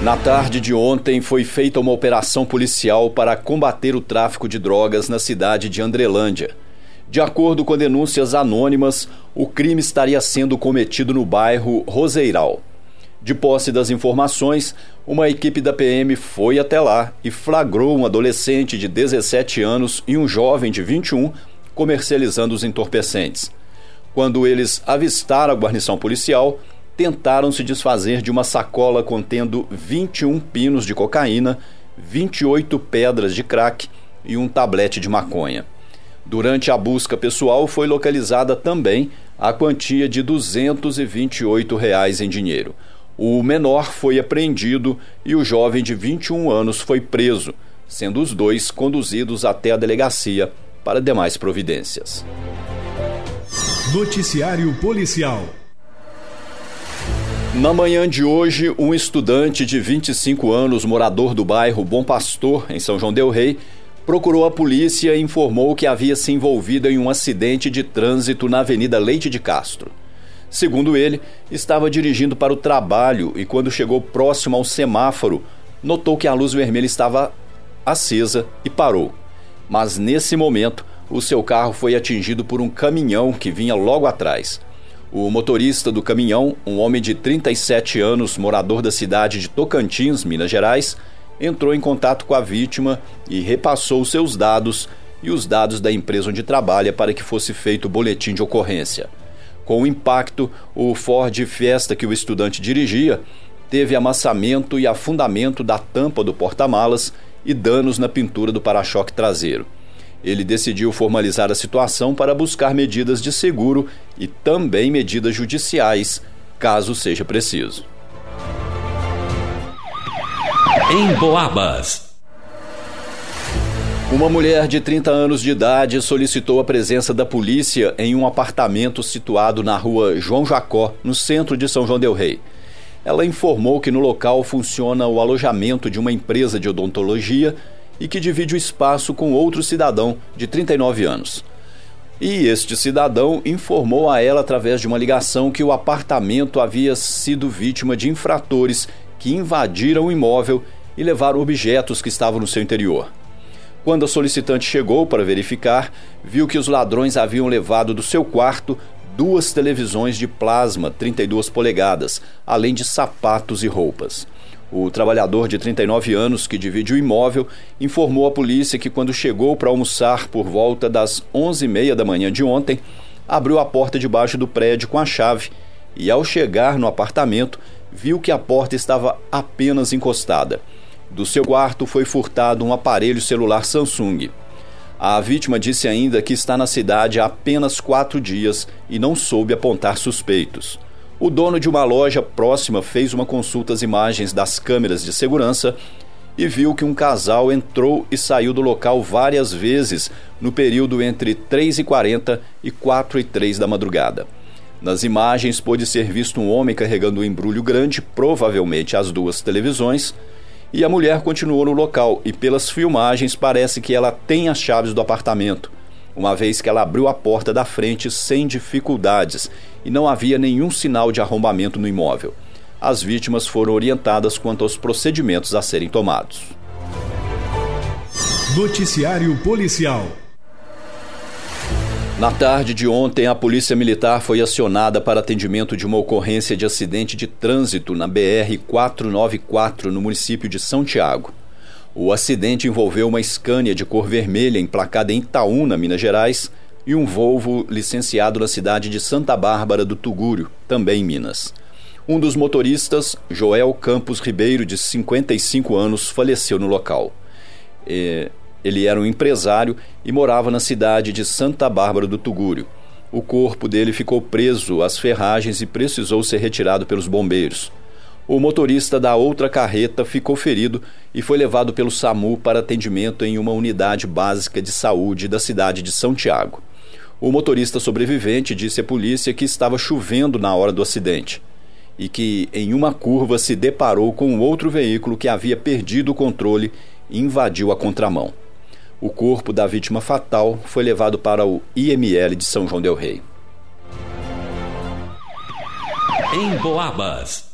Na tarde de ontem foi feita uma operação policial para combater o tráfico de drogas na cidade de Andrelândia. De acordo com denúncias anônimas, o crime estaria sendo cometido no bairro Roseiral. De posse das informações, uma equipe da PM foi até lá e flagrou um adolescente de 17 anos e um jovem de 21 comercializando os entorpecentes. Quando eles avistaram a guarnição policial, tentaram se desfazer de uma sacola contendo 21 pinos de cocaína, 28 pedras de crack e um tablete de maconha. Durante a busca pessoal foi localizada também a quantia de 228 reais em dinheiro. O menor foi apreendido e o jovem de 21 anos foi preso, sendo os dois conduzidos até a delegacia para demais providências. Noticiário Policial. Na manhã de hoje, um estudante de 25 anos, morador do bairro Bom Pastor, em São João Del Rei, procurou a polícia e informou que havia se envolvido em um acidente de trânsito na Avenida Leite de Castro. Segundo ele, estava dirigindo para o trabalho e, quando chegou próximo ao semáforo, notou que a luz vermelha estava acesa e parou. Mas nesse momento, o seu carro foi atingido por um caminhão que vinha logo atrás. O motorista do caminhão, um homem de 37 anos, morador da cidade de Tocantins, Minas Gerais, entrou em contato com a vítima e repassou seus dados e os dados da empresa onde trabalha para que fosse feito o boletim de ocorrência. Com o impacto, o Ford Fiesta que o estudante dirigia teve amassamento e afundamento da tampa do porta-malas e danos na pintura do para-choque traseiro. Ele decidiu formalizar a situação para buscar medidas de seguro e também medidas judiciais, caso seja preciso em Boabas. Uma mulher de 30 anos de idade solicitou a presença da polícia em um apartamento situado na rua João Jacó, no centro de São João Del Rei. Ela informou que no local funciona o alojamento de uma empresa de odontologia e que divide o espaço com outro cidadão de 39 anos. E este cidadão informou a ela através de uma ligação que o apartamento havia sido vítima de infratores que invadiram o imóvel e levaram objetos que estavam no seu interior. Quando a solicitante chegou para verificar, viu que os ladrões haviam levado do seu quarto duas televisões de plasma 32 polegadas, além de sapatos e roupas. O trabalhador de 39 anos que divide o imóvel informou à polícia que quando chegou para almoçar por volta das 11h30 da manhã de ontem, abriu a porta de baixo do prédio com a chave e ao chegar no apartamento, viu que a porta estava apenas encostada. Do seu quarto foi furtado um aparelho celular Samsung. A vítima disse ainda que está na cidade há apenas quatro dias e não soube apontar suspeitos. O dono de uma loja próxima fez uma consulta às imagens das câmeras de segurança e viu que um casal entrou e saiu do local várias vezes no período entre 3h40 e 4 e 3 da madrugada. Nas imagens pôde ser visto um homem carregando um embrulho grande, provavelmente as duas televisões, e a mulher continuou no local e pelas filmagens parece que ela tem as chaves do apartamento, uma vez que ela abriu a porta da frente sem dificuldades e não havia nenhum sinal de arrombamento no imóvel. As vítimas foram orientadas quanto aos procedimentos a serem tomados. Noticiário Policial na tarde de ontem, a Polícia Militar foi acionada para atendimento de uma ocorrência de acidente de trânsito na BR-494, no município de São Tiago. O acidente envolveu uma Scania de cor vermelha emplacada em Itaúna, Minas Gerais, e um Volvo licenciado na cidade de Santa Bárbara do Tugúrio, também em Minas. Um dos motoristas, Joel Campos Ribeiro, de 55 anos, faleceu no local. E ele era um empresário e morava na cidade de Santa Bárbara do Tugúrio. O corpo dele ficou preso às ferragens e precisou ser retirado pelos bombeiros. O motorista da outra carreta ficou ferido e foi levado pelo SAMU para atendimento em uma unidade básica de saúde da cidade de São Tiago. O motorista sobrevivente disse à polícia que estava chovendo na hora do acidente e que, em uma curva, se deparou com outro veículo que havia perdido o controle e invadiu a contramão. O corpo da vítima fatal foi levado para o IML de São João Del Rei. Em Boabas.